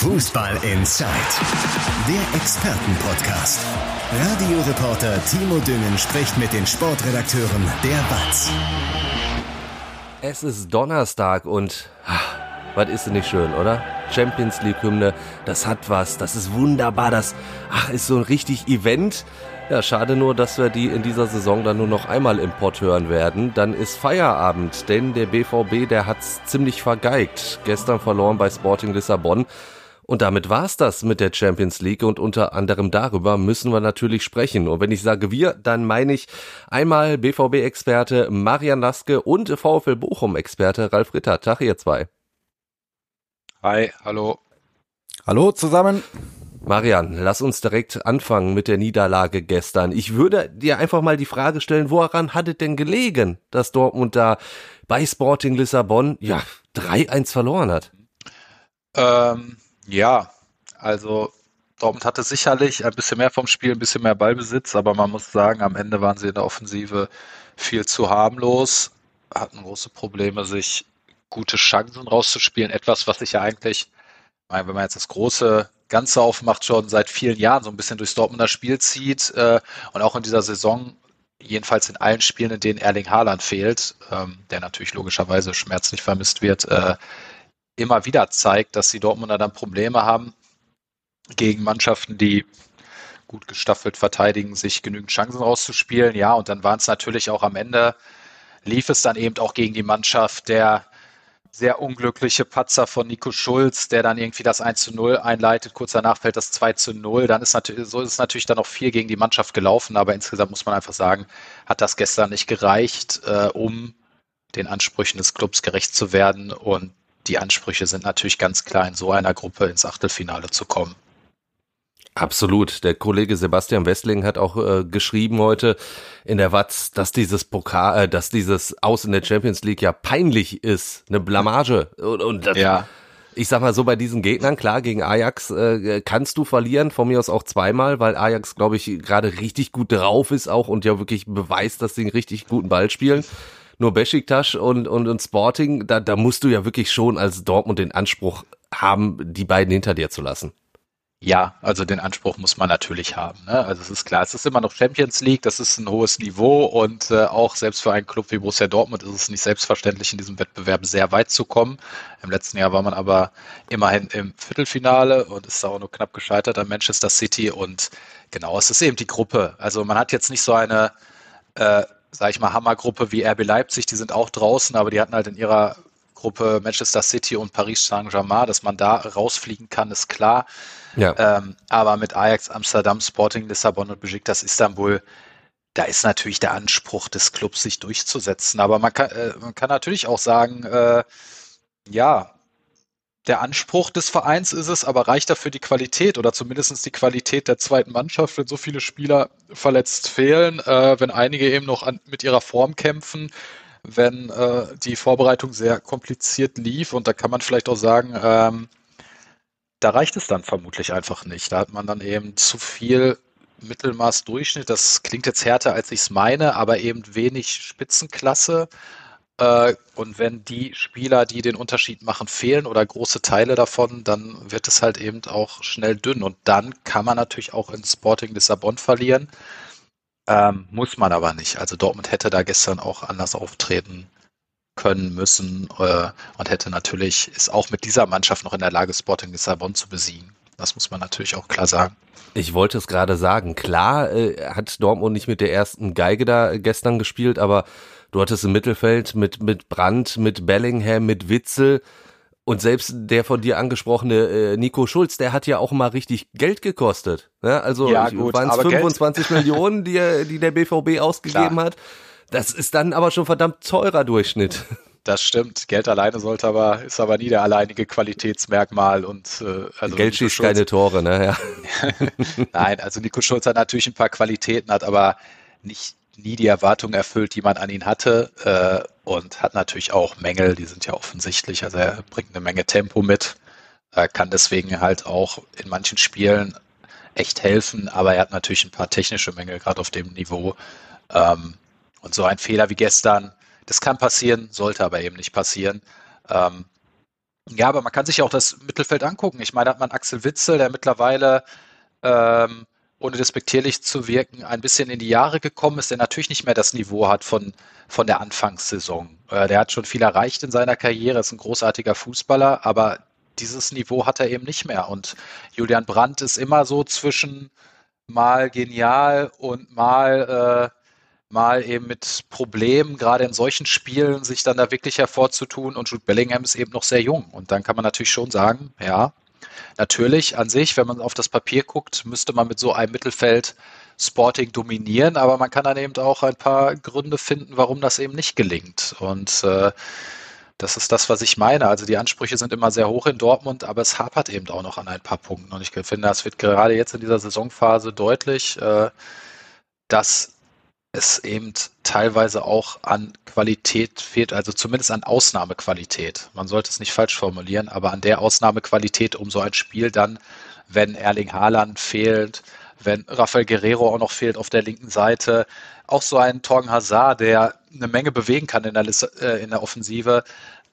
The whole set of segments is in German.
Fußball Inside, der Expertenpodcast. Radioreporter Timo Düngen spricht mit den Sportredakteuren der BATS. Es ist Donnerstag und ach, was ist denn nicht schön, oder? Champions League Hymne, das hat was, das ist wunderbar, das ach ist so ein richtig Event. Ja, schade nur, dass wir die in dieser Saison dann nur noch einmal im Pott hören werden. Dann ist Feierabend, denn der BVB, der hat's ziemlich vergeigt. Gestern verloren bei Sporting Lissabon. Und damit war's das mit der Champions League und unter anderem darüber müssen wir natürlich sprechen. Und wenn ich sage wir, dann meine ich einmal BVB-Experte Marian Laske und VfL Bochum-Experte Ralf Ritter. Tag ihr zwei. Hi, hallo. Hallo zusammen. Marian, lass uns direkt anfangen mit der Niederlage gestern. Ich würde dir einfach mal die Frage stellen, woran hat es denn gelegen, dass Dortmund da bei Sporting Lissabon ja 3-1 verloren hat? Ähm, ja, also Dortmund hatte sicherlich ein bisschen mehr vom Spiel, ein bisschen mehr Ballbesitz, aber man muss sagen, am Ende waren sie in der Offensive viel zu harmlos, hatten große Probleme, sich gute Chancen rauszuspielen. Etwas, was sich ja eigentlich, wenn man jetzt das große Ganze aufmacht, schon seit vielen Jahren so ein bisschen durchs Dortmunder Spiel zieht äh, und auch in dieser Saison, jedenfalls in allen Spielen, in denen Erling Haaland fehlt, ähm, der natürlich logischerweise schmerzlich vermisst wird, äh, immer wieder zeigt, dass die Dortmunder dann Probleme haben gegen Mannschaften, die gut gestaffelt verteidigen, sich genügend Chancen rauszuspielen. Ja, und dann waren es natürlich auch am Ende, lief es dann eben auch gegen die Mannschaft der sehr unglückliche Patzer von Nico Schulz, der dann irgendwie das 1 zu 0 einleitet. Kurz danach fällt das 2 zu 0. Dann ist natürlich, so ist es natürlich dann noch viel gegen die Mannschaft gelaufen, aber insgesamt muss man einfach sagen, hat das gestern nicht gereicht, äh, um den Ansprüchen des Clubs gerecht zu werden. Und die Ansprüche sind natürlich ganz klar, in so einer Gruppe ins Achtelfinale zu kommen. Absolut. Der Kollege Sebastian Westling hat auch äh, geschrieben heute in der Watz, dass dieses Pokal, äh, dass dieses Aus in der Champions League ja peinlich ist, eine Blamage. Und, und das, ja. ich sag mal so bei diesen Gegnern, klar, gegen Ajax äh, kannst du verlieren, von mir aus auch zweimal, weil Ajax, glaube ich, gerade richtig gut drauf ist auch und ja wirklich beweist, dass sie einen richtig guten Ball spielen. Nur Besiktas und, und, und Sporting, da, da musst du ja wirklich schon als Dortmund den Anspruch haben, die beiden hinter dir zu lassen. Ja, also den Anspruch muss man natürlich haben. Ne? Also es ist klar, es ist immer noch Champions League, das ist ein hohes Niveau und äh, auch selbst für einen Club wie Borussia Dortmund ist es nicht selbstverständlich, in diesem Wettbewerb sehr weit zu kommen. Im letzten Jahr war man aber immerhin im Viertelfinale und ist da auch nur knapp gescheitert an Manchester City und genau, es ist eben die Gruppe. Also man hat jetzt nicht so eine, äh, sag ich mal, Hammergruppe wie RB Leipzig, die sind auch draußen, aber die hatten halt in ihrer Gruppe Manchester City und Paris Saint-Germain, dass man da rausfliegen kann, ist klar. Ja. Ähm, aber mit Ajax, Amsterdam, Sporting, Lissabon und Besiktas Istanbul, da ist natürlich der Anspruch des Clubs, sich durchzusetzen. Aber man kann, äh, man kann natürlich auch sagen, äh, ja, der Anspruch des Vereins ist es, aber reicht dafür die Qualität oder zumindest die Qualität der zweiten Mannschaft, wenn so viele Spieler verletzt fehlen, äh, wenn einige eben noch an, mit ihrer Form kämpfen, wenn äh, die Vorbereitung sehr kompliziert lief und da kann man vielleicht auch sagen, ähm, da reicht es dann vermutlich einfach nicht. Da hat man dann eben zu viel Mittelmaß Durchschnitt. Das klingt jetzt härter, als ich es meine, aber eben wenig Spitzenklasse. Äh, und wenn die Spieler, die den Unterschied machen, fehlen oder große Teile davon, dann wird es halt eben auch schnell dünn. Und dann kann man natürlich auch in Sporting Lissabon verlieren. Ähm, muss man aber nicht. Also Dortmund hätte da gestern auch anders auftreten können müssen äh, und hätte natürlich, ist auch mit dieser Mannschaft noch in der Lage, Sporting Lissabon zu besiegen. Das muss man natürlich auch klar sagen. Ich wollte es gerade sagen. Klar äh, hat Dortmund nicht mit der ersten Geige da gestern gespielt, aber du hattest im Mittelfeld mit, mit Brandt, mit Bellingham, mit Witzel und selbst der von dir angesprochene äh, Nico Schulz, der hat ja auch mal richtig Geld gekostet. Ne? Also ja, waren es 25 Geld. Millionen, die, die der BVB ausgegeben Klar. hat. Das ist dann aber schon verdammt teurer Durchschnitt. Das stimmt. Geld alleine sollte aber, ist aber nie der alleinige Qualitätsmerkmal und äh, also Geld schießt keine Tore, ne? Ja. Nein, also Nico Schulz hat natürlich ein paar Qualitäten, hat aber nicht nie die Erwartungen erfüllt, die man an ihn hatte äh, und hat natürlich auch Mängel, die sind ja offensichtlich. Also er bringt eine Menge Tempo mit, äh, kann deswegen halt auch in manchen Spielen echt helfen, aber er hat natürlich ein paar technische Mängel gerade auf dem Niveau. Ähm, und so ein Fehler wie gestern, das kann passieren, sollte aber eben nicht passieren. Ähm, Ja, aber man kann sich auch das Mittelfeld angucken. Ich meine, da hat man Axel Witzel, der mittlerweile ähm, ohne despektierlich zu wirken, ein bisschen in die Jahre gekommen ist, der natürlich nicht mehr das Niveau hat von, von der Anfangssaison. Äh, der hat schon viel erreicht in seiner Karriere, ist ein großartiger Fußballer, aber dieses Niveau hat er eben nicht mehr. Und Julian Brandt ist immer so zwischen mal genial und mal, äh, mal eben mit Problemen, gerade in solchen Spielen, sich dann da wirklich hervorzutun. Und Jude Bellingham ist eben noch sehr jung. Und dann kann man natürlich schon sagen, ja, Natürlich an sich, wenn man auf das Papier guckt, müsste man mit so einem Mittelfeld Sporting dominieren, aber man kann dann eben auch ein paar Gründe finden, warum das eben nicht gelingt. Und äh, das ist das, was ich meine. Also die Ansprüche sind immer sehr hoch in Dortmund, aber es hapert eben auch noch an ein paar Punkten. Und ich finde, das wird gerade jetzt in dieser Saisonphase deutlich, äh, dass es eben teilweise auch an Qualität fehlt, also zumindest an Ausnahmequalität. Man sollte es nicht falsch formulieren, aber an der Ausnahmequalität, um so ein Spiel dann, wenn Erling Haaland fehlt, wenn Rafael Guerrero auch noch fehlt auf der linken Seite, auch so ein Torgen Hazard, der eine Menge bewegen kann in der, äh, in der Offensive.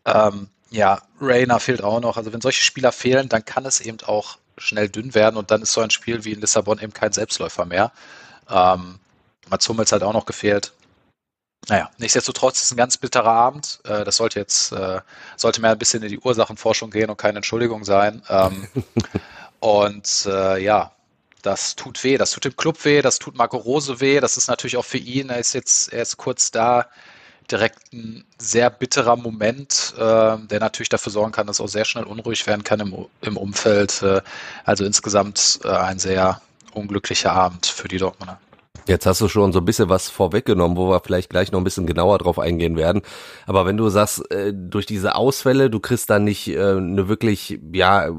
Ähm, ja, Rayner fehlt auch noch. Also wenn solche Spieler fehlen, dann kann es eben auch schnell dünn werden und dann ist so ein Spiel wie in Lissabon eben kein Selbstläufer mehr. Ähm, Mats Hummels hat auch noch gefehlt. Naja, nichtsdestotrotz ist es ein ganz bitterer Abend. Äh, das sollte jetzt, äh, sollte mehr ein bisschen in die Ursachenforschung gehen und keine Entschuldigung sein. Ähm, und äh, ja, das tut weh. Das tut dem Club weh, das tut Marco Rose weh. Das ist natürlich auch für ihn, er ist jetzt, er ist kurz da, direkt ein sehr bitterer Moment, der natürlich dafür sorgen kann, dass auch sehr schnell unruhig werden kann im, im Umfeld. also insgesamt ein sehr unglücklicher Abend für die Dortmunder. Jetzt hast du schon so ein bisschen was vorweggenommen, wo wir vielleicht gleich noch ein bisschen genauer drauf eingehen werden. Aber wenn du sagst, äh, durch diese Ausfälle, du kriegst dann nicht äh, eine wirklich, ja,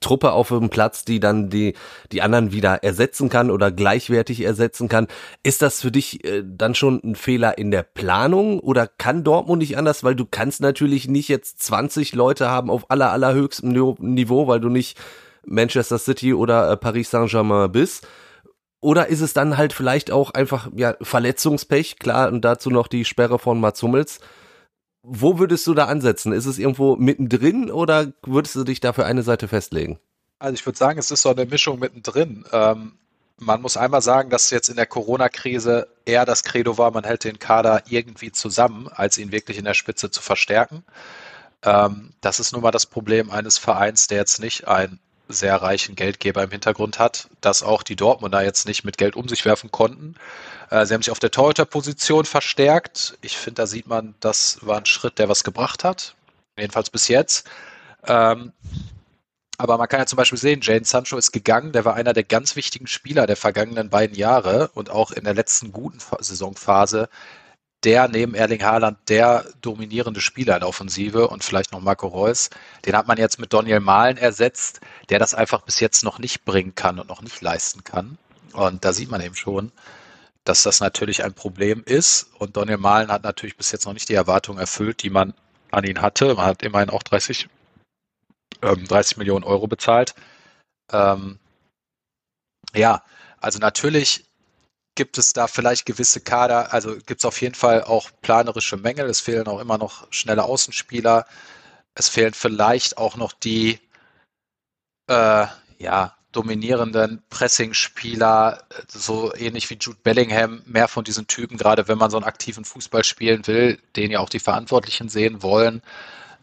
Truppe auf dem Platz, die dann die, die anderen wieder ersetzen kann oder gleichwertig ersetzen kann. Ist das für dich äh, dann schon ein Fehler in der Planung oder kann Dortmund nicht anders? Weil du kannst natürlich nicht jetzt 20 Leute haben auf aller, allerhöchstem Niveau, weil du nicht Manchester City oder äh, Paris Saint-Germain bist oder ist es dann halt vielleicht auch einfach ja Verletzungspech, klar, und dazu noch die Sperre von Mats Hummels. Wo würdest du da ansetzen? Ist es irgendwo mittendrin oder würdest du dich da für eine Seite festlegen? Also ich würde sagen, es ist so eine Mischung mittendrin. Ähm, man muss einmal sagen, dass jetzt in der Corona-Krise eher das Credo war, man hält den Kader irgendwie zusammen, als ihn wirklich in der Spitze zu verstärken. Ähm, das ist nun mal das Problem eines Vereins, der jetzt nicht ein sehr reichen Geldgeber im Hintergrund hat, dass auch die Dortmunder jetzt nicht mit Geld um sich werfen konnten. Äh, sie haben sich auf der Torhüter-Position verstärkt. Ich finde, da sieht man, das war ein Schritt, der was gebracht hat. Jedenfalls bis jetzt. Ähm, aber man kann ja zum Beispiel sehen, Jane Sancho ist gegangen. Der war einer der ganz wichtigen Spieler der vergangenen beiden Jahre und auch in der letzten guten Saisonphase der neben Erling Haaland der dominierende Spieler in der Offensive und vielleicht noch Marco Reus. Den hat man jetzt mit Daniel Mahlen ersetzt, der das einfach bis jetzt noch nicht bringen kann und noch nicht leisten kann. Und da sieht man eben schon, dass das natürlich ein Problem ist. Und Daniel Mahlen hat natürlich bis jetzt noch nicht die Erwartungen erfüllt, die man an ihn hatte. Man hat immerhin auch 30, ähm, 30 Millionen Euro bezahlt. Ähm, ja, also natürlich gibt es da vielleicht gewisse Kader, also gibt es auf jeden Fall auch planerische Mängel. Es fehlen auch immer noch schnelle Außenspieler. Es fehlen vielleicht auch noch die äh, ja, dominierenden Pressing-Spieler, so ähnlich wie Jude Bellingham, mehr von diesen Typen, gerade wenn man so einen aktiven Fußball spielen will, den ja auch die Verantwortlichen sehen wollen.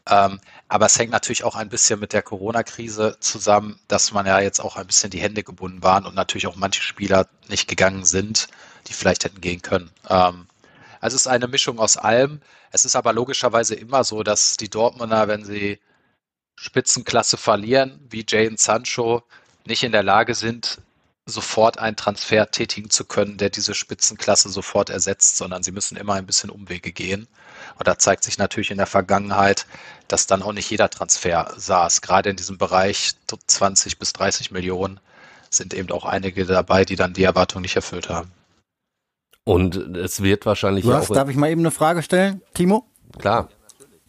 Ähm, aber es hängt natürlich auch ein bisschen mit der Corona-Krise zusammen, dass man ja jetzt auch ein bisschen die Hände gebunden waren und natürlich auch manche Spieler nicht gegangen sind, die vielleicht hätten gehen können. Ähm, also es ist eine Mischung aus allem. Es ist aber logischerweise immer so, dass die Dortmunder, wenn sie Spitzenklasse verlieren, wie Jadon Sancho, nicht in der Lage sind, sofort einen Transfer tätigen zu können, der diese Spitzenklasse sofort ersetzt, sondern sie müssen immer ein bisschen Umwege gehen. Und da zeigt sich natürlich in der Vergangenheit, dass dann auch nicht jeder Transfer saß. Gerade in diesem Bereich 20 bis 30 Millionen sind eben auch einige dabei, die dann die Erwartung nicht erfüllt haben. Und es wird wahrscheinlich du hast, auch. Darf ich mal eben eine Frage stellen, Timo? Klar.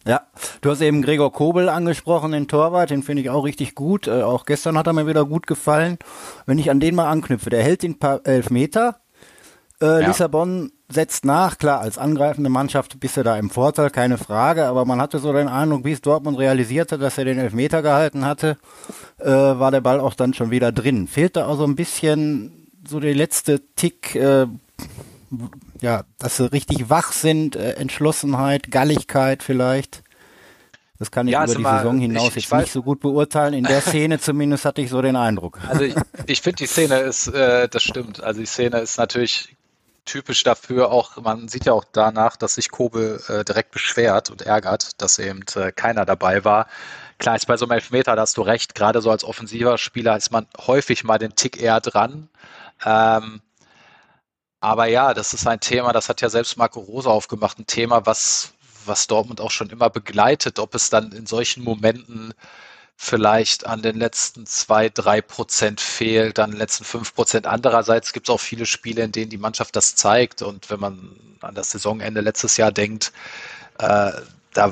Ja, du hast eben Gregor Kobel angesprochen, den Torwart, den finde ich auch richtig gut. Äh, auch gestern hat er mir wieder gut gefallen. Wenn ich an den mal anknüpfe, der hält den paar Elfmeter, Äh, ja. Lissabon setzt nach, klar, als angreifende Mannschaft bist du da im Vorteil, keine Frage, aber man hatte so den Eindruck, bis Dortmund realisierte, dass er den Elfmeter gehalten hatte, äh, war der Ball auch dann schon wieder drin. Fehlte auch so ein bisschen so der letzte Tick, äh, ja, dass sie richtig wach sind, äh, Entschlossenheit, Galligkeit vielleicht. Das kann ich ja, über die mal, Saison hinaus ich, ich jetzt weiß, nicht so gut beurteilen. In der Szene zumindest hatte ich so den Eindruck. Also ich, ich finde die Szene ist, äh, das stimmt. Also die Szene ist natürlich typisch dafür auch, man sieht ja auch danach, dass sich Kobel äh, direkt beschwert und ärgert, dass eben äh, keiner dabei war. Klar ist bei so einem Elfmeter, da hast du recht, gerade so als offensiver Spieler ist man häufig mal den Tick eher dran. Ähm, aber ja, das ist ein Thema, das hat ja selbst Marco Rosa aufgemacht, ein Thema, was, was Dortmund auch schon immer begleitet, ob es dann in solchen Momenten vielleicht an den letzten zwei, drei Prozent fehlt, an den letzten fünf Prozent. Andererseits gibt es auch viele Spiele, in denen die Mannschaft das zeigt. Und wenn man an das Saisonende letztes Jahr denkt, äh, da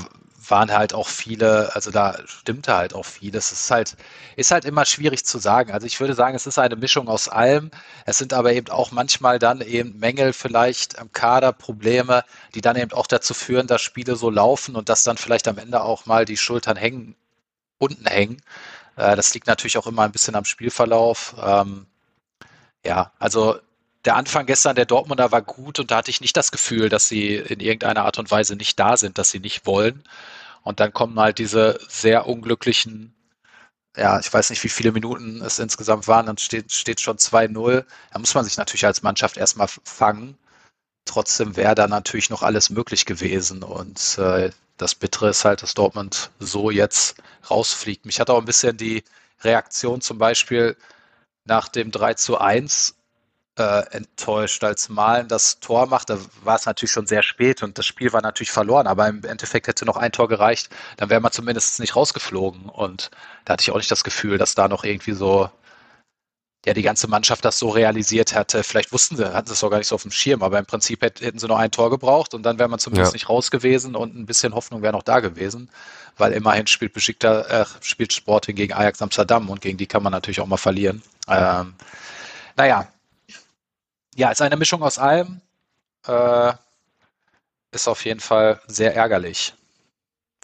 waren halt auch viele, also da stimmte halt auch viel. Das ist halt, ist halt immer schwierig zu sagen. Also ich würde sagen, es ist eine Mischung aus allem. Es sind aber eben auch manchmal dann eben Mängel vielleicht am Kader, Probleme, die dann eben auch dazu führen, dass Spiele so laufen und dass dann vielleicht am Ende auch mal die Schultern hängen, unten hängen. Äh, das liegt natürlich auch immer ein bisschen am Spielverlauf. Ähm, ja, also der Anfang gestern der Dortmunder war gut und da hatte ich nicht das Gefühl, dass sie in irgendeiner Art und Weise nicht da sind, dass sie nicht wollen. Und dann kommen halt diese sehr unglücklichen, ja, ich weiß nicht, wie viele Minuten es insgesamt waren, dann steht, steht schon 2-0. Da muss man sich natürlich als Mannschaft erstmal fangen. Trotzdem wäre da natürlich noch alles möglich gewesen. Und äh, das Bittere ist halt, dass Dortmund so jetzt rausfliegt. Mich hat auch ein bisschen die Reaktion zum Beispiel nach dem 3 zu 1 äh, enttäuscht, als Malen das Tor macht. Da war es natürlich schon sehr spät und das Spiel war natürlich verloren, aber im Endeffekt hätte noch ein Tor gereicht, dann wäre man zumindest nicht rausgeflogen. Und da hatte ich auch nicht das Gefühl, dass da noch irgendwie so ja die ganze Mannschaft das so realisiert hatte. Vielleicht wussten sie, hatten sie es doch gar nicht so auf dem Schirm, aber im Prinzip hätten sie noch ein Tor gebraucht und dann wäre man zumindest ja. nicht raus gewesen und ein bisschen Hoffnung wäre noch da gewesen, weil immerhin spielt Besiktas, äh, spielt Sporting gegen Ajax Amsterdam und gegen die kann man natürlich auch mal verlieren. Ähm, naja, ja, ist eine Mischung aus allem. Äh, ist auf jeden Fall sehr ärgerlich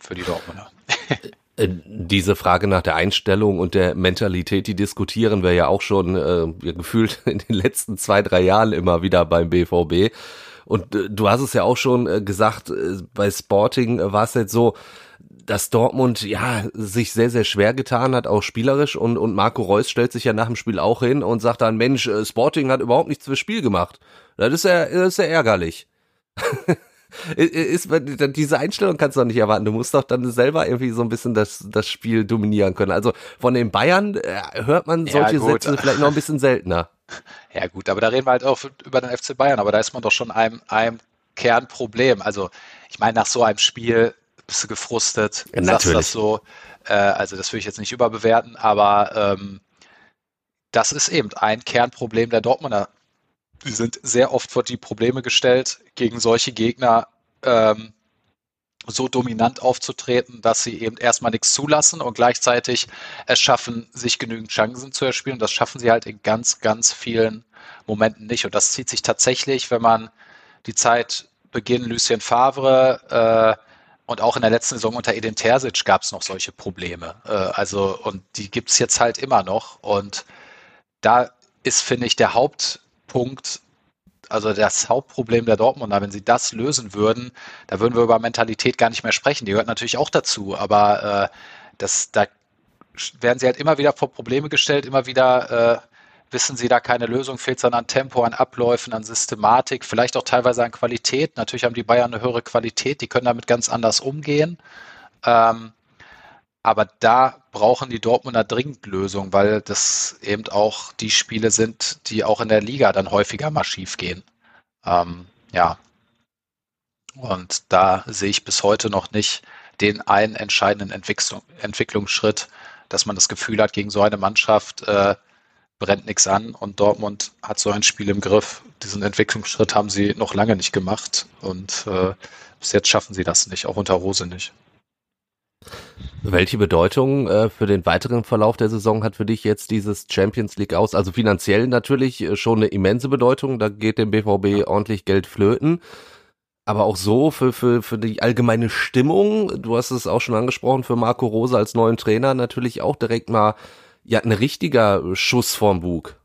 für die Dortmunder. Äh, diese Frage nach der Einstellung und der Mentalität, die diskutieren wir ja auch schon äh, gefühlt in den letzten zwei, drei Jahren immer wieder beim BVB. Und äh, du hast es ja auch schon äh, gesagt, äh, bei Sporting war es jetzt so, dass Dortmund ja sich sehr, sehr schwer getan hat, auch spielerisch. Und, und Marco Reus stellt sich ja nach dem Spiel auch hin und sagt dann, Mensch, äh, Sporting hat überhaupt nichts fürs Spiel gemacht. Das ist ja, das ist ja ärgerlich. ist, diese Einstellung kannst du doch nicht erwarten. Du musst doch dann selber irgendwie so ein bisschen das, das Spiel dominieren können. Also von den Bayern äh, hört man solche ja, Sätze vielleicht noch ein bisschen seltener. Ja gut, aber da reden wir halt auch über den FC Bayern, aber da ist man doch schon einem, einem Kernproblem. Also ich meine, nach so einem Spiel bist du gefrustet, ja, sagst das so. Äh, also das will ich jetzt nicht überbewerten, aber ähm, das ist eben ein Kernproblem der Dortmunder. Die sind sehr oft vor die Probleme gestellt, gegen solche Gegner ähm, so dominant aufzutreten, dass sie eben erstmal nichts zulassen und gleichzeitig es schaffen, sich genügend Chancen zu erspielen. Das schaffen sie halt in ganz, ganz vielen Momenten nicht. Und das zieht sich tatsächlich, wenn man die Zeit beginnt, Lucien Favre, äh, und auch in der letzten Saison unter Edin Terzic gab es noch solche Probleme. Äh, also, und die gibt es jetzt halt immer noch. Und da ist, finde ich, der Hauptpunkt, also das Hauptproblem der Dortmunder, wenn sie das lösen würden, da würden wir über Mentalität gar nicht mehr sprechen. Die gehört natürlich auch dazu, aber äh, das, da werden sie halt immer wieder vor Probleme gestellt, immer wieder äh, wissen Sie da keine Lösung, fehlt es an Tempo, an Abläufen, an Systematik, vielleicht auch teilweise an Qualität. Natürlich haben die Bayern eine höhere Qualität, die können damit ganz anders umgehen. Ähm, aber da brauchen die Dortmunder dringend Lösungen, weil das eben auch die Spiele sind, die auch in der Liga dann häufiger mal schief gehen. Ähm, ja. Und da sehe ich bis heute noch nicht den einen entscheidenden Entwicklung, Entwicklungsschritt, dass man das Gefühl hat, gegen so eine Mannschaft äh, brennt nichts an und Dortmund hat so ein Spiel im Griff. Diesen Entwicklungsschritt haben sie noch lange nicht gemacht und äh, bis jetzt schaffen sie das nicht, auch unter Rose nicht. Welche Bedeutung äh, für den weiteren Verlauf der Saison hat für dich jetzt dieses Champions League aus? Also finanziell natürlich äh, schon eine immense Bedeutung, da geht dem BVB ordentlich Geld flöten. Aber auch so für, für, für die allgemeine Stimmung, du hast es auch schon angesprochen, für Marco Rose als neuen Trainer natürlich auch direkt mal ja ein richtiger Schuss vorm Bug.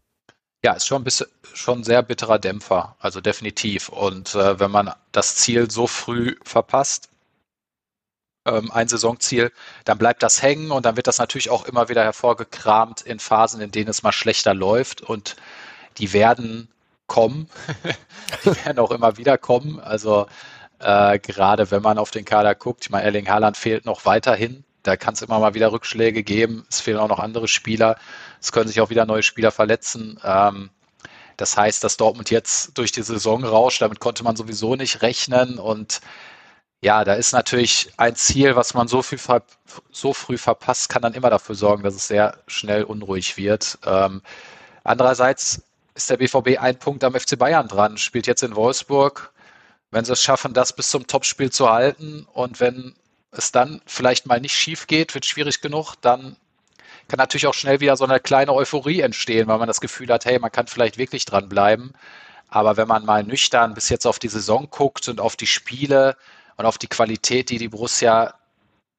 Ja, ist schon ein bisschen schon sehr bitterer Dämpfer, also definitiv. Und äh, wenn man das Ziel so früh verpasst, ein Saisonziel, dann bleibt das hängen und dann wird das natürlich auch immer wieder hervorgekramt in Phasen, in denen es mal schlechter läuft und die werden kommen. die werden auch immer wieder kommen. Also äh, gerade wenn man auf den Kader guckt, ich meine, Erling Haaland fehlt noch weiterhin. Da kann es immer mal wieder Rückschläge geben. Es fehlen auch noch andere Spieler. Es können sich auch wieder neue Spieler verletzen. Ähm, das heißt, dass Dortmund jetzt durch die Saison rauscht, damit konnte man sowieso nicht rechnen. Und ja, da ist natürlich ein Ziel, was man so, viel so früh verpasst, kann dann immer dafür sorgen, dass es sehr schnell unruhig wird. Ähm, andererseits ist der BVB ein Punkt am FC Bayern dran, spielt jetzt in Wolfsburg. Wenn sie es schaffen, das bis zum Topspiel zu halten und wenn es dann vielleicht mal nicht schief geht, wird schwierig genug, dann kann natürlich auch schnell wieder so eine kleine Euphorie entstehen, weil man das Gefühl hat, hey, man kann vielleicht wirklich dranbleiben. Aber wenn man mal nüchtern bis jetzt auf die Saison guckt und auf die Spiele, und auf die Qualität, die die Borussia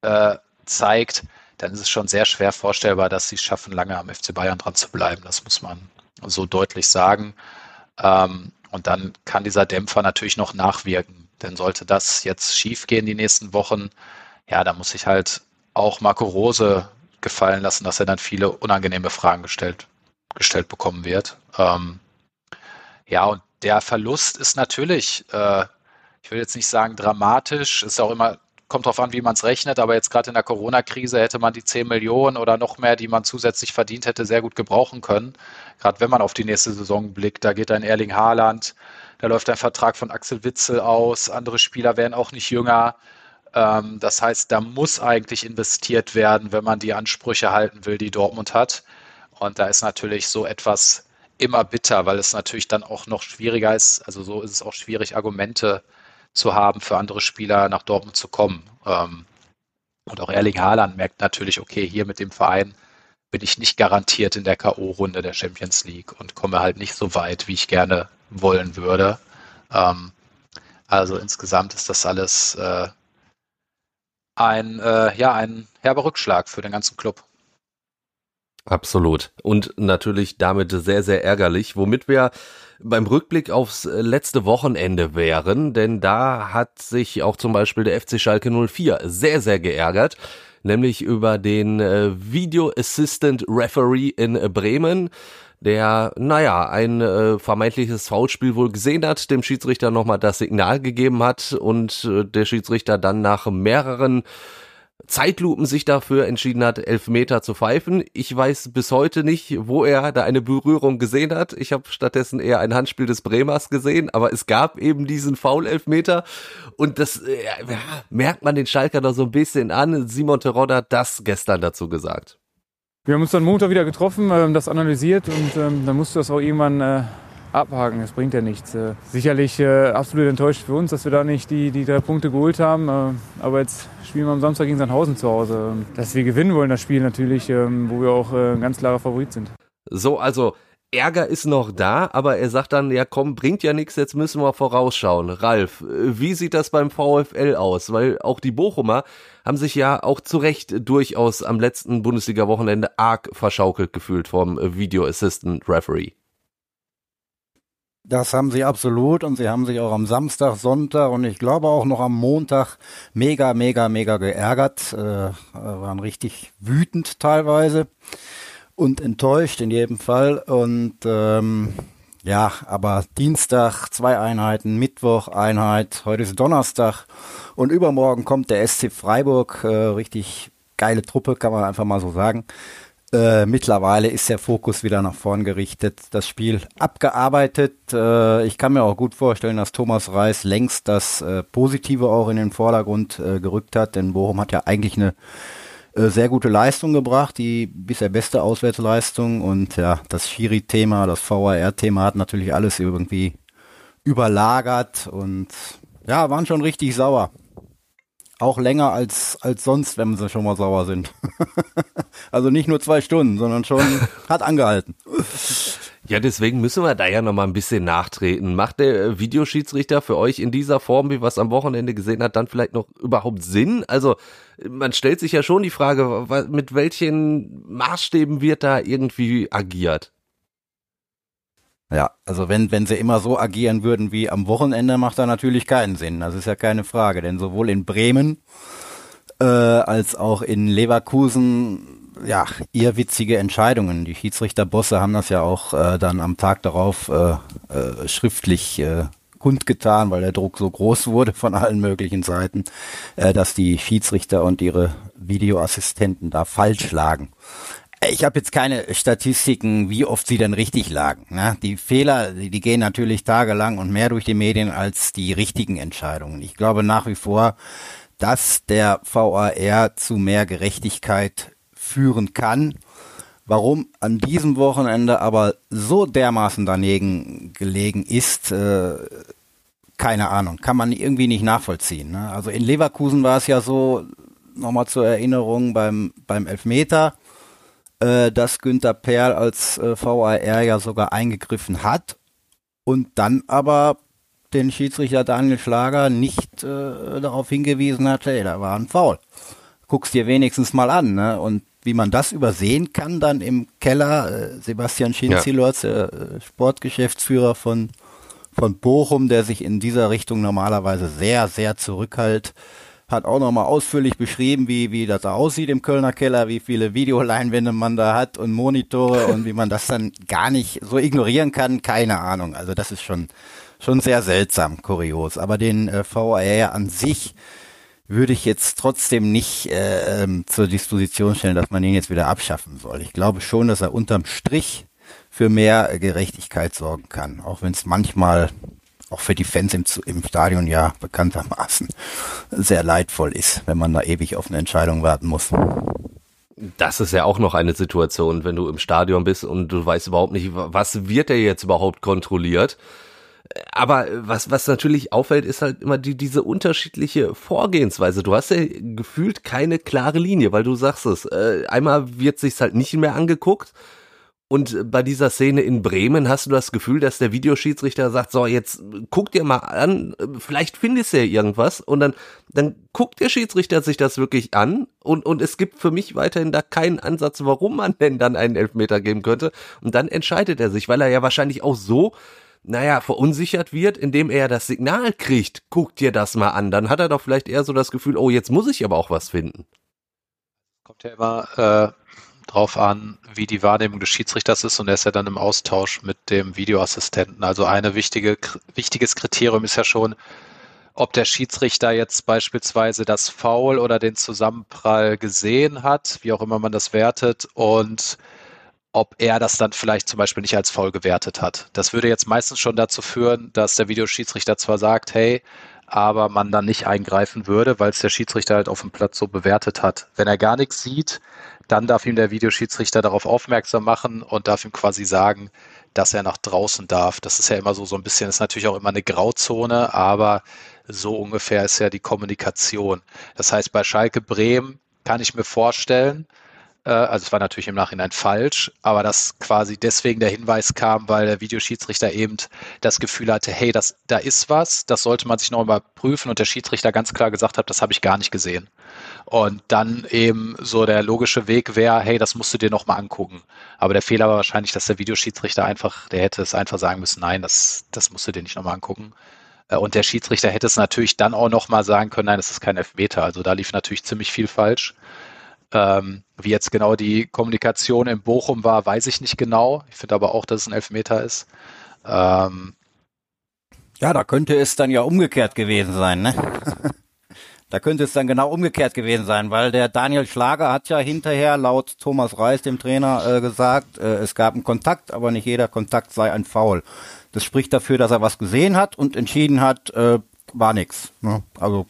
äh, zeigt, dann ist es schon sehr schwer vorstellbar, dass sie es schaffen, lange am FC Bayern dran zu bleiben. Das muss man so deutlich sagen. Ähm, und dann kann dieser Dämpfer natürlich noch nachwirken. Denn sollte das jetzt schiefgehen die nächsten Wochen, ja, da muss sich halt auch Marco Rose gefallen lassen, dass er dann viele unangenehme Fragen gestellt, gestellt bekommen wird. Ähm, ja, und der Verlust ist natürlich äh, ich will jetzt nicht sagen dramatisch, ist auch immer, kommt darauf an, wie man es rechnet, aber jetzt gerade in der Corona-Krise hätte man die 10 Millionen oder noch mehr, die man zusätzlich verdient hätte, sehr gut gebrauchen können. Gerade wenn man auf die nächste Saison blickt, da geht ein Erling Haaland, da läuft ein Vertrag von Axel Witzel aus, andere Spieler werden auch nicht jünger. Ähm, das heißt, da muss eigentlich investiert werden, wenn man die Ansprüche halten will, die Dortmund hat. Und da ist natürlich so etwas immer bitter, weil es natürlich dann auch noch schwieriger ist. Also so ist es auch schwierig, Argumente zu haben, für andere Spieler nach Dortmund zu kommen. Ähm, und auch Erling Haaland merkt natürlich, okay, hier mit dem Verein bin ich nicht garantiert in der K.O.-Runde der Champions League und komme halt nicht so weit, wie ich gerne wollen würde. Ähm, also insgesamt ist das alles äh, ein, äh, ja, ein herber Rückschlag für den ganzen Club. Absolut. Und natürlich damit sehr, sehr ärgerlich, womit wir beim Rückblick aufs letzte Wochenende wären, denn da hat sich auch zum Beispiel der FC Schalke 04 sehr, sehr geärgert, nämlich über den äh, Video Assistant Referee in Bremen, der, naja, ein äh, vermeintliches Foulspiel wohl gesehen hat, dem Schiedsrichter nochmal das Signal gegeben hat und äh, der Schiedsrichter dann nach mehreren Zeitlupen sich dafür entschieden hat, Elfmeter zu pfeifen. Ich weiß bis heute nicht, wo er da eine Berührung gesehen hat. Ich habe stattdessen eher ein Handspiel des Bremers gesehen, aber es gab eben diesen Foul-Elfmeter und das äh, ja, merkt man den Schalker da so ein bisschen an. Simon Terodde hat das gestern dazu gesagt. Wir haben uns dann Montag wieder getroffen, ähm, das analysiert und ähm, dann musste das auch irgendwann äh, abhaken. Das bringt ja nichts. Äh, sicherlich äh, absolut enttäuscht für uns, dass wir da nicht die, die drei Punkte geholt haben. Äh, aber jetzt spielen wir am Samstag gegen Sandhausen zu Hause. Ähm, dass wir gewinnen wollen, das Spiel natürlich, ähm, wo wir auch äh, ein ganz klarer Favorit sind. So, also Ärger ist noch da, aber er sagt dann, ja komm, bringt ja nichts, jetzt müssen wir vorausschauen. Ralf, wie sieht das beim VfL aus? Weil auch die Bochumer haben sich ja auch zu Recht durchaus am letzten Bundesliga-Wochenende arg verschaukelt gefühlt vom Video Assistant Referee. Das haben sie absolut und sie haben sich auch am Samstag, Sonntag und ich glaube auch noch am Montag mega, mega, mega geärgert, äh, waren richtig wütend teilweise und enttäuscht in jedem Fall und ähm, ja, aber Dienstag zwei Einheiten, Mittwoch Einheit, heute ist Donnerstag und übermorgen kommt der SC Freiburg, äh, richtig geile Truppe, kann man einfach mal so sagen. Äh, mittlerweile ist der Fokus wieder nach vorn gerichtet, das Spiel abgearbeitet. Äh, ich kann mir auch gut vorstellen, dass Thomas Reis längst das äh, Positive auch in den Vordergrund äh, gerückt hat, denn Bochum hat ja eigentlich eine äh, sehr gute Leistung gebracht, die bisher beste Auswärtsleistung und ja, das Schiri-Thema, das VAR-Thema hat natürlich alles irgendwie überlagert und ja, waren schon richtig sauer. Auch länger als, als sonst, wenn sie schon mal sauer sind. also nicht nur zwei Stunden, sondern schon hat angehalten. Ja, deswegen müssen wir da ja noch mal ein bisschen nachtreten. Macht der äh, Videoschiedsrichter für euch in dieser Form, wie wir es am Wochenende gesehen hat, dann vielleicht noch überhaupt Sinn? Also man stellt sich ja schon die Frage, mit welchen Maßstäben wird da irgendwie agiert? Ja, also wenn, wenn sie immer so agieren würden wie am Wochenende, macht da natürlich keinen Sinn. Das ist ja keine Frage, denn sowohl in Bremen äh, als auch in Leverkusen ja, irrwitzige Entscheidungen. Die Schiedsrichterbosse haben das ja auch äh, dann am Tag darauf äh, äh, schriftlich äh, kundgetan, weil der Druck so groß wurde von allen möglichen Seiten, äh, dass die Schiedsrichter und ihre Videoassistenten da falsch lagen. Ich habe jetzt keine Statistiken, wie oft sie denn richtig lagen. Ne? Die Fehler, die, die gehen natürlich tagelang und mehr durch die Medien als die richtigen Entscheidungen. Ich glaube nach wie vor, dass der VAR zu mehr Gerechtigkeit führen kann. Warum an diesem Wochenende aber so dermaßen daneben gelegen ist, äh, keine Ahnung, kann man irgendwie nicht nachvollziehen. Ne? Also in Leverkusen war es ja so, nochmal zur Erinnerung beim, beim Elfmeter, äh, dass Günther Perl als äh, VAR ja sogar eingegriffen hat und dann aber den Schiedsrichter Daniel Schlager nicht äh, darauf hingewiesen hat, hey, da war ein Foul. Guck's dir wenigstens mal an, ne? Und wie man das übersehen kann, dann im Keller. Äh, Sebastian Schinzilotz, ja. äh, Sportgeschäftsführer von, von Bochum, der sich in dieser Richtung normalerweise sehr, sehr zurückhält, hat auch nochmal ausführlich beschrieben, wie, wie das da aussieht im Kölner Keller, wie viele Videoleinwände man da hat und Monitore und wie man das dann gar nicht so ignorieren kann, keine Ahnung. Also das ist schon, schon sehr seltsam, kurios. Aber den äh, VAR an sich, würde ich jetzt trotzdem nicht äh, ähm, zur Disposition stellen, dass man ihn jetzt wieder abschaffen soll. Ich glaube schon, dass er unterm Strich für mehr Gerechtigkeit sorgen kann, auch wenn es manchmal auch für die Fans im, im Stadion ja bekanntermaßen sehr leidvoll ist, wenn man da ewig auf eine Entscheidung warten muss. Das ist ja auch noch eine Situation, wenn du im Stadion bist und du weißt überhaupt nicht, was wird der jetzt überhaupt kontrolliert aber was, was natürlich auffällt, ist halt immer die, diese unterschiedliche Vorgehensweise. Du hast ja gefühlt keine klare Linie, weil du sagst es. Äh, einmal wird sich's halt nicht mehr angeguckt. Und bei dieser Szene in Bremen hast du das Gefühl, dass der Videoschiedsrichter sagt, so, jetzt guck dir mal an, vielleicht findest du ja irgendwas. Und dann, dann guckt der Schiedsrichter sich das wirklich an. Und, und es gibt für mich weiterhin da keinen Ansatz, warum man denn dann einen Elfmeter geben könnte. Und dann entscheidet er sich, weil er ja wahrscheinlich auch so naja, verunsichert wird, indem er das Signal kriegt, guck dir das mal an, dann hat er doch vielleicht eher so das Gefühl, oh, jetzt muss ich aber auch was finden. Kommt ja immer äh, drauf an, wie die Wahrnehmung des Schiedsrichters ist und er ist ja dann im Austausch mit dem Videoassistenten. Also eine wichtige, wichtiges Kriterium ist ja schon, ob der Schiedsrichter jetzt beispielsweise das Foul oder den Zusammenprall gesehen hat, wie auch immer man das wertet, und ob er das dann vielleicht zum Beispiel nicht als faul gewertet hat. Das würde jetzt meistens schon dazu führen, dass der Videoschiedsrichter zwar sagt, hey, aber man dann nicht eingreifen würde, weil es der Schiedsrichter halt auf dem Platz so bewertet hat. Wenn er gar nichts sieht, dann darf ihm der Videoschiedsrichter darauf aufmerksam machen und darf ihm quasi sagen, dass er nach draußen darf. Das ist ja immer so, so ein bisschen, ist natürlich auch immer eine Grauzone, aber so ungefähr ist ja die Kommunikation. Das heißt, bei Schalke Bremen kann ich mir vorstellen, äh, also es war natürlich im Nachhinein falsch, aber dass quasi deswegen der Hinweis kam, weil der Videoschiedsrichter eben das Gefühl hatte, hey, das, da ist was, das sollte man sich noch mal prüfen und der Schiedsrichter ganz klar gesagt hat, das habe ich gar nicht gesehen. Und dann eben so der logische Weg wäre, hey, das musst du dir noch mal angucken. Aber der Fehler war wahrscheinlich, dass der Videoschiedsrichter einfach, der hätte es einfach sagen müssen, nein, das, das musst du dir nicht noch mal angucken. Äh, und der Schiedsrichter hätte es natürlich dann auch noch mal sagen können, nein, das ist kein Elfmeter. Also da lief natürlich ziemlich viel falsch. Ähm, wie jetzt genau die Kommunikation in Bochum war, weiß ich nicht genau. Ich finde aber auch, dass es ein Elfmeter ist. Ähm, ja, da könnte es dann ja umgekehrt gewesen sein, ne? da könnte es dann genau umgekehrt gewesen sein, weil der Daniel Schlager hat ja hinterher laut Thomas Reis, dem Trainer, äh, gesagt, äh, es gab einen Kontakt, aber nicht jeder Kontakt sei ein Foul. Das spricht dafür, dass er was gesehen hat und entschieden hat, äh, war nix. Ne? Also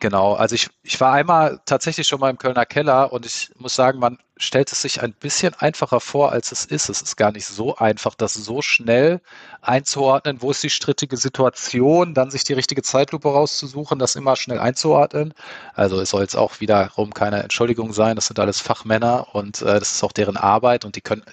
Genau, also ich, ich war einmal tatsächlich schon mal im Kölner Keller und ich muss sagen, man stellt es sich ein bisschen einfacher vor, als es ist. Es ist gar nicht so einfach, das so schnell einzuordnen, wo ist die strittige Situation, dann sich die richtige Zeitlupe rauszusuchen, das immer schnell einzuordnen. Also es soll jetzt auch wiederum keine Entschuldigung sein, das sind alles Fachmänner und äh, das ist auch deren Arbeit und die können,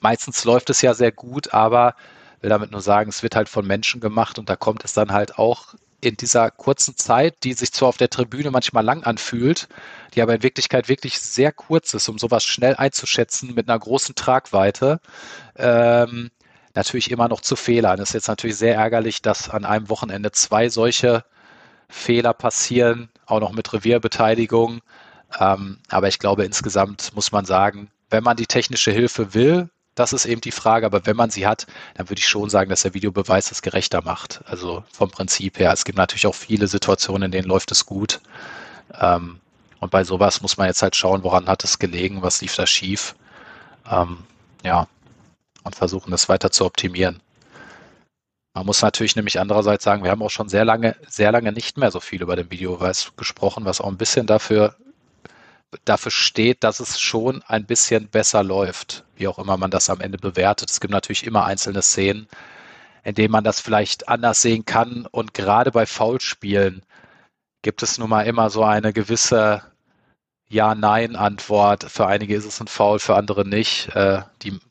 meistens läuft es ja sehr gut, aber will damit nur sagen, es wird halt von Menschen gemacht und da kommt es dann halt auch in dieser kurzen Zeit, die sich zwar auf der Tribüne manchmal lang anfühlt, die aber in Wirklichkeit wirklich sehr kurz ist, um sowas schnell einzuschätzen mit einer großen Tragweite, ähm, natürlich immer noch zu Fehlern. Es ist jetzt natürlich sehr ärgerlich, dass an einem Wochenende zwei solche Fehler passieren, auch noch mit Revierbeteiligung. Ähm, aber ich glaube, insgesamt muss man sagen, wenn man die technische Hilfe will, das ist eben die Frage. Aber wenn man sie hat, dann würde ich schon sagen, dass der Videobeweis das gerechter macht. Also vom Prinzip her. Es gibt natürlich auch viele Situationen, in denen läuft es gut. Ähm, und bei sowas muss man jetzt halt schauen, woran hat es gelegen, was lief da schief. Ähm, ja, und versuchen, das weiter zu optimieren. Man muss natürlich nämlich andererseits sagen, wir haben auch schon sehr lange, sehr lange nicht mehr so viel über den Videobeweis gesprochen, was auch ein bisschen dafür dafür steht, dass es schon ein bisschen besser läuft, wie auch immer man das am Ende bewertet. Es gibt natürlich immer einzelne Szenen, in denen man das vielleicht anders sehen kann. Und gerade bei Foulspielen gibt es nun mal immer so eine gewisse Ja-Nein-Antwort. Für einige ist es ein Foul, für andere nicht. Äh,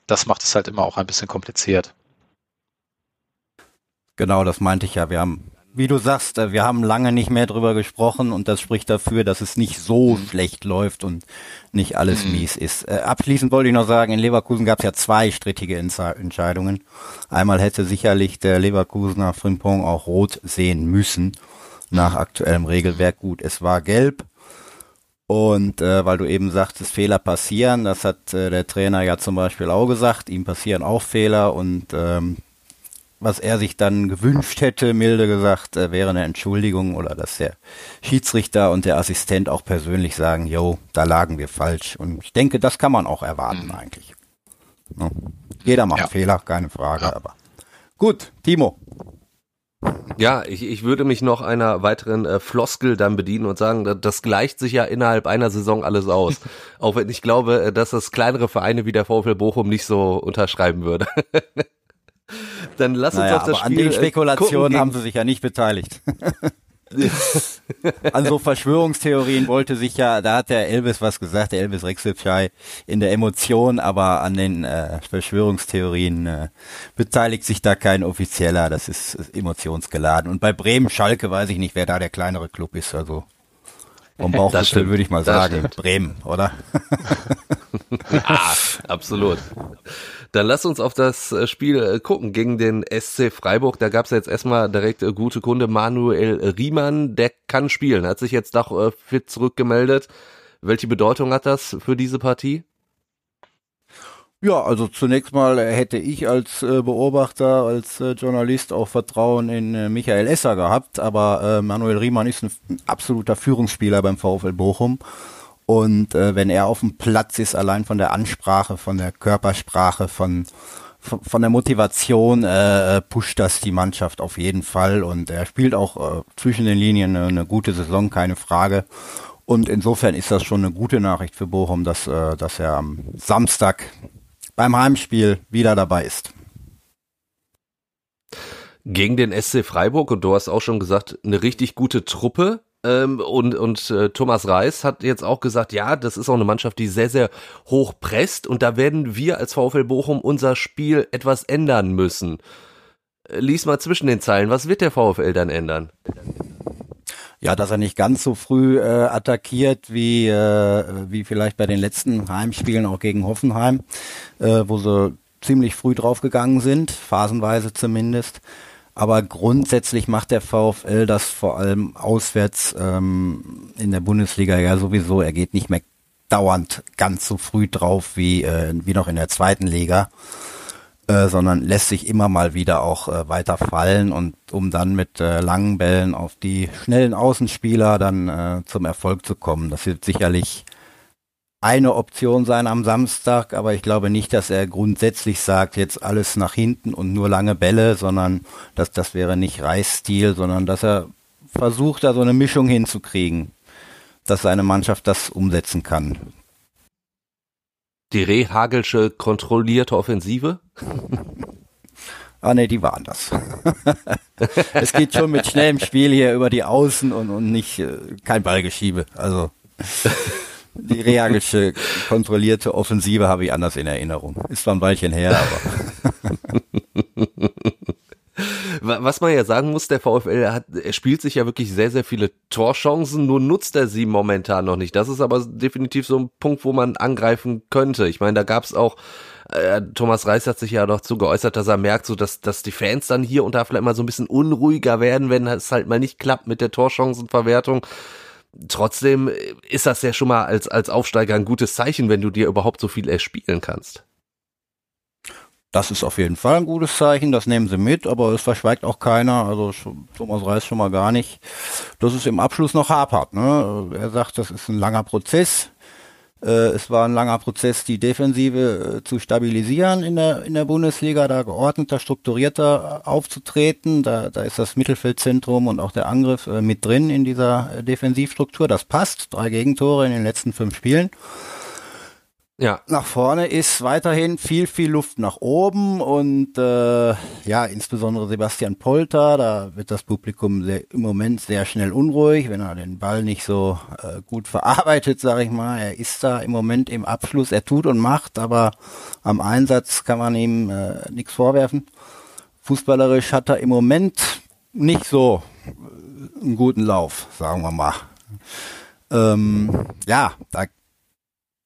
das macht es halt immer auch ein bisschen kompliziert. Genau, das meinte ich ja. Wir haben wie du sagst, äh, wir haben lange nicht mehr drüber gesprochen und das spricht dafür, dass es nicht so mhm. schlecht läuft und nicht alles mhm. mies ist. Äh, abschließend wollte ich noch sagen, in Leverkusen gab es ja zwei strittige Entscheidungen. Einmal hätte sicherlich der Leverkusener Frimpong auch rot sehen müssen nach aktuellem Regelwerk. Gut, es war gelb. Und äh, weil du eben sagtest, Fehler passieren, das hat äh, der Trainer ja zum Beispiel auch gesagt, ihm passieren auch Fehler und ähm, was er sich dann gewünscht hätte, milde gesagt, äh, wäre eine Entschuldigung oder dass der Schiedsrichter und der Assistent auch persönlich sagen, yo, da lagen wir falsch. Und ich denke, das kann man auch erwarten mhm. eigentlich. Ja. Jeder macht ja. Fehler, keine Frage, ja. aber gut, Timo. Ja, ich, ich würde mich noch einer weiteren äh, Floskel dann bedienen und sagen, das gleicht sich ja innerhalb einer Saison alles aus. Auch wenn ich glaube, äh, dass das kleinere Vereine wie der VfL Bochum nicht so unterschreiben würde. Dann lass uns naja, auf das Spiel. An den äh, Spekulationen haben sie sich ja nicht beteiligt. an so Verschwörungstheorien wollte sich ja, da hat der Elvis was gesagt, der Elvis Rexelschei in der Emotion, aber an den äh, Verschwörungstheorien äh, beteiligt sich da kein Offizieller, das ist, ist emotionsgeladen. Und bei Bremen Schalke weiß ich nicht, wer da der kleinere Club ist, also vom Bauchgefühl würde ich mal sagen, Bremen, oder? ah, absolut. Dann lass uns auf das äh, Spiel äh, gucken gegen den SC Freiburg. Da gab es jetzt erstmal direkt äh, gute Kunde. Manuel Riemann, der kann spielen, hat sich jetzt doch fit zurückgemeldet. Welche Bedeutung hat das für diese Partie? Ja, also zunächst mal hätte ich als Beobachter, als Journalist auch Vertrauen in Michael Esser gehabt, aber Manuel Riemann ist ein absoluter Führungsspieler beim VfL Bochum und äh, wenn er auf dem Platz ist, allein von der Ansprache, von der Körpersprache, von, von, von der Motivation, äh, pusht das die Mannschaft auf jeden Fall. Und er spielt auch äh, zwischen den Linien eine, eine gute Saison, keine Frage. Und insofern ist das schon eine gute Nachricht für Bochum, dass, äh, dass er am Samstag beim Heimspiel wieder dabei ist. Gegen den SC Freiburg, und du hast auch schon gesagt, eine richtig gute Truppe. Ähm, und und äh, Thomas Reis hat jetzt auch gesagt, ja, das ist auch eine Mannschaft, die sehr, sehr hoch presst und da werden wir als VfL Bochum unser Spiel etwas ändern müssen. Äh, lies mal zwischen den Zeilen, was wird der VfL dann ändern? Ja, dass er nicht ganz so früh äh, attackiert wie, äh, wie vielleicht bei den letzten Heimspielen auch gegen Hoffenheim, äh, wo sie ziemlich früh draufgegangen sind, phasenweise zumindest. Aber grundsätzlich macht der VfL das vor allem auswärts ähm, in der Bundesliga ja sowieso. Er geht nicht mehr dauernd ganz so früh drauf wie, äh, wie noch in der zweiten Liga, äh, sondern lässt sich immer mal wieder auch äh, weiter fallen und um dann mit äh, langen Bällen auf die schnellen Außenspieler dann äh, zum Erfolg zu kommen. Das wird sicherlich eine Option sein am Samstag, aber ich glaube nicht, dass er grundsätzlich sagt, jetzt alles nach hinten und nur lange Bälle, sondern dass das wäre nicht Reisstil, sondern dass er versucht, da so eine Mischung hinzukriegen, dass seine Mannschaft das umsetzen kann. Die Rehagelsche kontrollierte Offensive? Ah ne, die waren das. es geht schon mit schnellem Spiel hier über die Außen und, und nicht äh, kein Ballgeschiebe. Also die Reagelsche kontrollierte Offensive habe ich anders in Erinnerung. Ist zwar ein Weilchen her, aber. Was man ja sagen muss, der VfL hat, er spielt sich ja wirklich sehr, sehr viele Torchancen, nur nutzt er sie momentan noch nicht. Das ist aber definitiv so ein Punkt, wo man angreifen könnte. Ich meine, da gab es auch, äh, Thomas Reis hat sich ja dazu geäußert, dass er merkt, so dass, dass die Fans dann hier und da vielleicht mal so ein bisschen unruhiger werden, wenn es halt mal nicht klappt mit der Torchancenverwertung. Trotzdem ist das ja schon mal als, als Aufsteiger ein gutes Zeichen, wenn du dir überhaupt so viel erspielen kannst. Das ist auf jeden Fall ein gutes Zeichen, das nehmen sie mit, aber es verschweigt auch keiner, also Thomas Reis schon mal gar nicht, dass es im Abschluss noch hapert. Ne? Er sagt, das ist ein langer Prozess. Äh, es war ein langer Prozess, die Defensive äh, zu stabilisieren in der, in der Bundesliga, da geordneter, strukturierter aufzutreten. Da, da ist das Mittelfeldzentrum und auch der Angriff äh, mit drin in dieser Defensivstruktur. Das passt. Drei Gegentore in den letzten fünf Spielen. Ja. Nach vorne ist weiterhin viel, viel Luft nach oben und äh, ja, insbesondere Sebastian Polter, da wird das Publikum sehr, im Moment sehr schnell unruhig, wenn er den Ball nicht so äh, gut verarbeitet, sage ich mal. Er ist da im Moment im Abschluss, er tut und macht, aber am Einsatz kann man ihm äh, nichts vorwerfen. Fußballerisch hat er im Moment nicht so äh, einen guten Lauf, sagen wir mal. Ähm, ja, da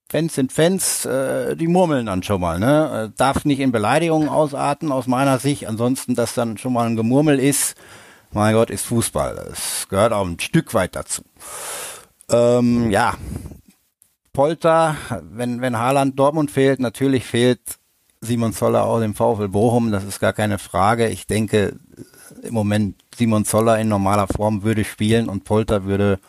Fans sind Fans, äh, die murmeln dann schon mal, ne? Äh, darf nicht in Beleidigungen ausarten aus meiner Sicht. Ansonsten, dass dann schon mal ein Gemurmel ist, mein Gott, ist Fußball. Es gehört auch ein Stück weit dazu. Ähm, ja, Polter, wenn, wenn Haaland Dortmund fehlt, natürlich fehlt Simon Zoller auch dem VfL Bochum, das ist gar keine Frage. Ich denke, im Moment Simon Zoller in normaler Form würde spielen und Polter würde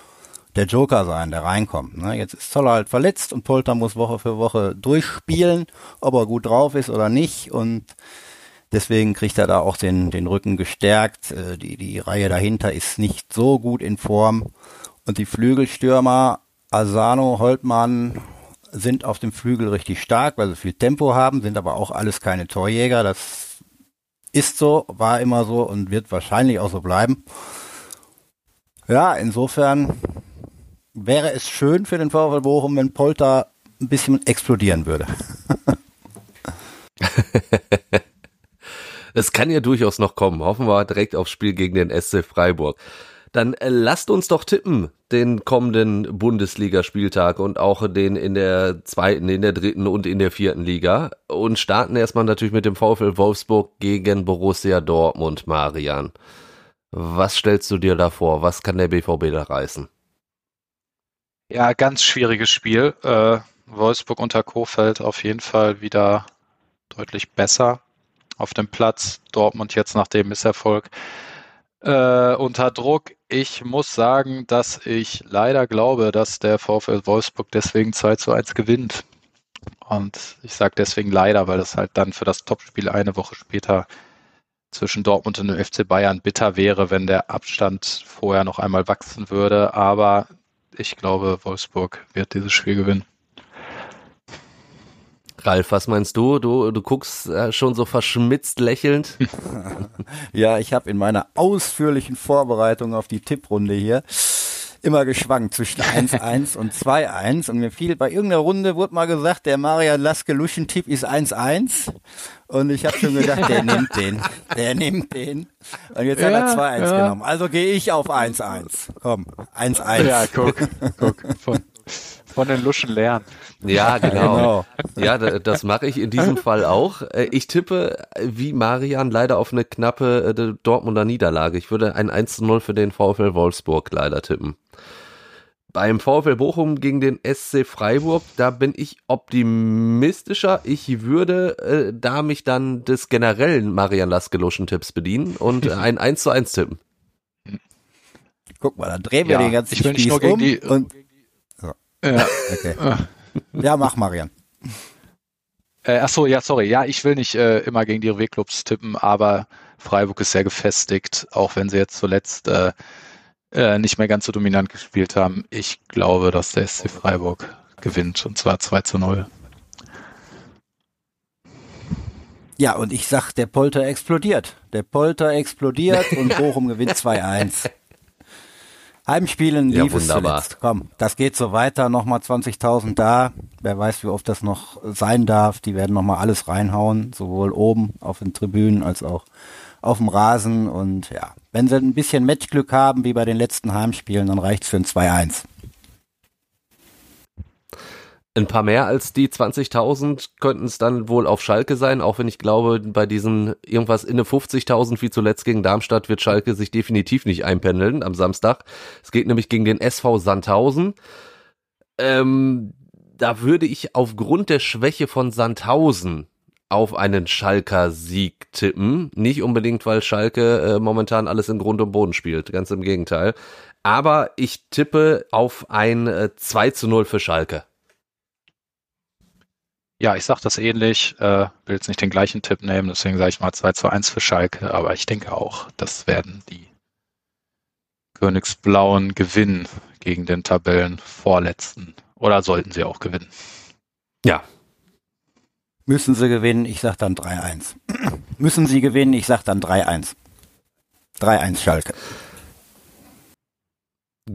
der Joker sein, der reinkommt. Ne? Jetzt ist Zoller halt verletzt und Polter muss Woche für Woche durchspielen, ob er gut drauf ist oder nicht. Und deswegen kriegt er da auch den, den Rücken gestärkt. Äh, die, die Reihe dahinter ist nicht so gut in Form. Und die Flügelstürmer Asano, Holtmann sind auf dem Flügel richtig stark, weil sie viel Tempo haben, sind aber auch alles keine Torjäger. Das ist so, war immer so und wird wahrscheinlich auch so bleiben. Ja, insofern wäre es schön für den VfL Bochum, wenn Polter ein bisschen explodieren würde. Es kann ja durchaus noch kommen. Hoffen wir direkt aufs Spiel gegen den SC Freiburg. Dann äh, lasst uns doch tippen, den kommenden Bundesligaspieltag und auch den in der zweiten, in der dritten und in der vierten Liga. Und starten erstmal natürlich mit dem VfL Wolfsburg gegen Borussia Dortmund, Marian. Was stellst du dir da vor? Was kann der BVB da reißen? Ja, ganz schwieriges Spiel. Äh, Wolfsburg unter Kofeld auf jeden Fall wieder deutlich besser auf dem Platz. Dortmund jetzt nach dem Misserfolg äh, unter Druck. Ich muss sagen, dass ich leider glaube, dass der VfL Wolfsburg deswegen 2 zu 1 gewinnt. Und ich sage deswegen leider, weil das halt dann für das Topspiel eine Woche später zwischen Dortmund und dem FC Bayern bitter wäre, wenn der Abstand vorher noch einmal wachsen würde. Aber ich glaube, Wolfsburg wird dieses Spiel gewinnen. Ralf, was meinst du? Du, du guckst äh, schon so verschmitzt lächelnd. ja, ich habe in meiner ausführlichen Vorbereitung auf die Tipprunde hier immer geschwankt zwischen 1-1 und 2-1 und mir fiel bei irgendeiner Runde wurde mal gesagt, der Marian Laske Luschen-Tipp ist 1-1 und ich habe schon gedacht, der nimmt den, der nimmt den und jetzt ja, hat er 2-1 ja. genommen. Also gehe ich auf 1-1. Komm, 1-1. Ja, guck, guck. Von, von den Luschen lernen. Ja, genau. genau. Ja, das mache ich in diesem Fall auch. Äh, ich tippe wie Marian leider auf eine knappe äh, Dortmunder Niederlage. Ich würde ein 1-0 für den VfL Wolfsburg leider tippen. Beim VfL Bochum gegen den SC Freiburg, da bin ich optimistischer. Ich würde äh, da mich dann des generellen Marian Laskeloschen Tipps bedienen und ein 1 zu 1 tippen. Guck mal, dann drehen wir ja, den ganzen ich Spieß nur gegen um die, und. Ja. Okay. ja, mach Marian. Äh, ach so, ja, sorry. Ja, ich will nicht äh, immer gegen die RW-Clubs tippen, aber Freiburg ist sehr gefestigt, auch wenn sie jetzt zuletzt äh, äh, nicht mehr ganz so dominant gespielt haben. Ich glaube, dass der SC Freiburg gewinnt und zwar 2 zu 0. Ja, und ich sag, der Polter explodiert. Der Polter explodiert und Bochum gewinnt 2-1. Heimspielen Ja, lief es wunderbar. zuletzt. Komm, das geht so weiter. Nochmal 20.000 da. Wer weiß, wie oft das noch sein darf. Die werden nochmal alles reinhauen. Sowohl oben auf den Tribünen als auch auf dem Rasen. Und ja, wenn sie ein bisschen Matchglück haben, wie bei den letzten Heimspielen, dann reicht's für ein 2-1. Ein paar mehr als die 20.000 könnten es dann wohl auf Schalke sein, auch wenn ich glaube, bei diesen irgendwas in 50.000 wie zuletzt gegen Darmstadt wird Schalke sich definitiv nicht einpendeln am Samstag. Es geht nämlich gegen den SV Sandhausen. Ähm, da würde ich aufgrund der Schwäche von Sandhausen auf einen Schalker Sieg tippen. Nicht unbedingt, weil Schalke äh, momentan alles in Grund und Boden spielt, ganz im Gegenteil. Aber ich tippe auf ein äh, 2 zu 0 für Schalke. Ja, ich sage das ähnlich, äh, will jetzt nicht den gleichen Tipp nehmen, deswegen sage ich mal 2 zu 1 für Schalke, aber ich denke auch, das werden die Königsblauen gewinnen gegen den Tabellenvorletzten. Oder sollten sie auch gewinnen. Ja, Müssen sie gewinnen, ich sag dann 3-1. Müssen sie gewinnen, ich sag dann 3-1. 3-1 Schalke.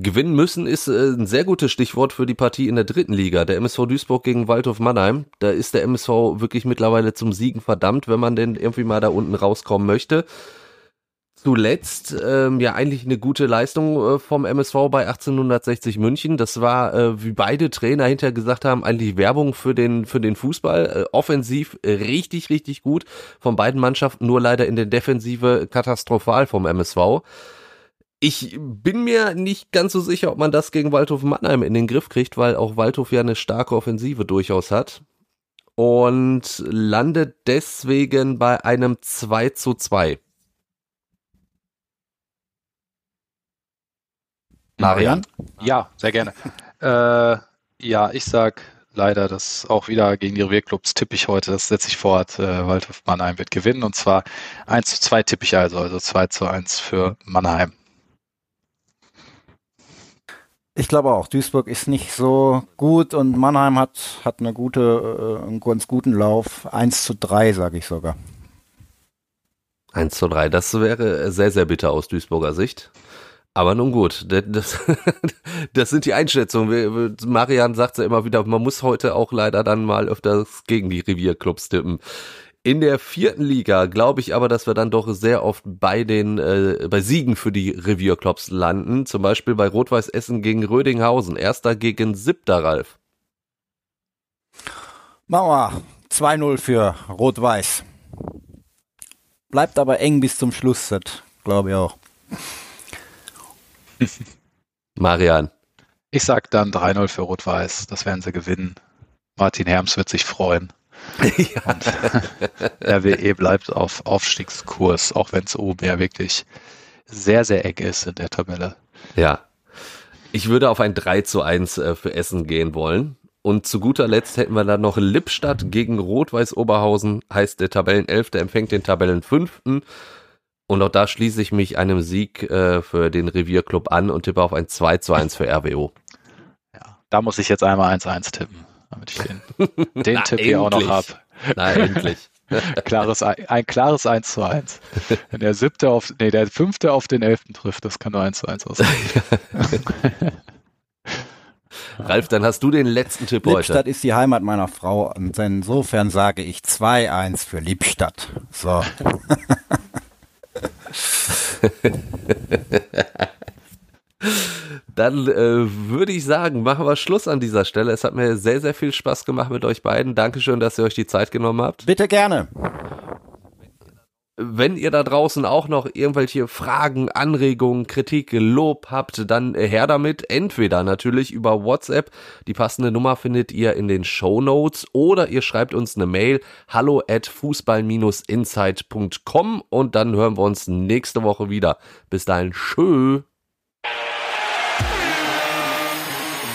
Gewinnen müssen ist äh, ein sehr gutes Stichwort für die Partie in der dritten Liga. Der MSV Duisburg gegen Waldhof Mannheim. Da ist der MSV wirklich mittlerweile zum Siegen verdammt, wenn man denn irgendwie mal da unten rauskommen möchte. Zuletzt ähm, ja eigentlich eine gute Leistung äh, vom MSV bei 1860 München. Das war, äh, wie beide Trainer hinterher gesagt haben, eigentlich Werbung für den für den Fußball. Äh, offensiv richtig richtig gut von beiden Mannschaften, nur leider in der Defensive katastrophal vom MSV. Ich bin mir nicht ganz so sicher, ob man das gegen Waldhof Mannheim in den Griff kriegt, weil auch Waldhof ja eine starke Offensive durchaus hat. Und landet deswegen bei einem 2 zu 2. Marian? Ja, sehr gerne. äh, ja, ich sag leider, dass auch wieder gegen die Revierclubs tippe ich heute, das setze ich fort, äh, Waldhof Mannheim wird gewinnen und zwar 1 zu 2 tippe ich also, also 2 zu 1 für Mannheim. Ich glaube auch, Duisburg ist nicht so gut und Mannheim hat, hat eine gute, äh, einen ganz guten Lauf. 1 zu 3, sage ich sogar. 1 zu 3. Das wäre sehr, sehr bitter aus Duisburger Sicht. Aber nun gut, das, das sind die Einschätzungen. Marian sagt ja immer wieder, man muss heute auch leider dann mal öfters gegen die Revierclubs tippen. In der vierten Liga glaube ich aber, dass wir dann doch sehr oft bei den äh, bei Siegen für die Revierclubs landen. Zum Beispiel bei Rot-Weiß Essen gegen Rödinghausen. Erster gegen siebter, Ralf. Wir 2-0 für Rot-Weiß. Bleibt aber eng bis zum Schluss, das glaube ich auch. Marian. Ich sag dann 3-0 für Rot-Weiß, das werden sie gewinnen. Martin Herms wird sich freuen. ja. RWE bleibt auf Aufstiegskurs, auch wenn es oben ja wirklich sehr, sehr eng ist in der Tabelle. Ja. Ich würde auf ein 3 zu 1 äh, für Essen gehen wollen. Und zu guter Letzt hätten wir dann noch Lippstadt gegen Rot-Weiß Oberhausen, heißt der Tabellenelfte empfängt den Tabellenfünften. Und auch da schließe ich mich einem Sieg äh, für den Revierclub an und tippe auf ein 2 zu 1 für RWO. Ja, da muss ich jetzt einmal 1-1 tippen, damit ich den, den Na, Tipp hier auch noch endlich. habe. Na, endlich. Klares, ein, klares 1 zu 1. Wenn der siebte auf, nee, der fünfte auf den elften trifft, das kann nur 1 zu 1 aussehen. Ralf, dann hast du den letzten Tipp Lippstadt heute. ist die Heimat meiner Frau und insofern sage ich 2-1 für Lippstadt. So. Dann äh, würde ich sagen, machen wir Schluss an dieser Stelle. Es hat mir sehr, sehr viel Spaß gemacht mit euch beiden. Dankeschön, dass ihr euch die Zeit genommen habt. Bitte gerne. Wenn ihr da draußen auch noch irgendwelche Fragen, Anregungen, Kritik, Lob habt, dann her damit. Entweder natürlich über WhatsApp. Die passende Nummer findet ihr in den Show Notes oder ihr schreibt uns eine Mail hallo at fußball-insight.com und dann hören wir uns nächste Woche wieder. Bis dahin, tschö.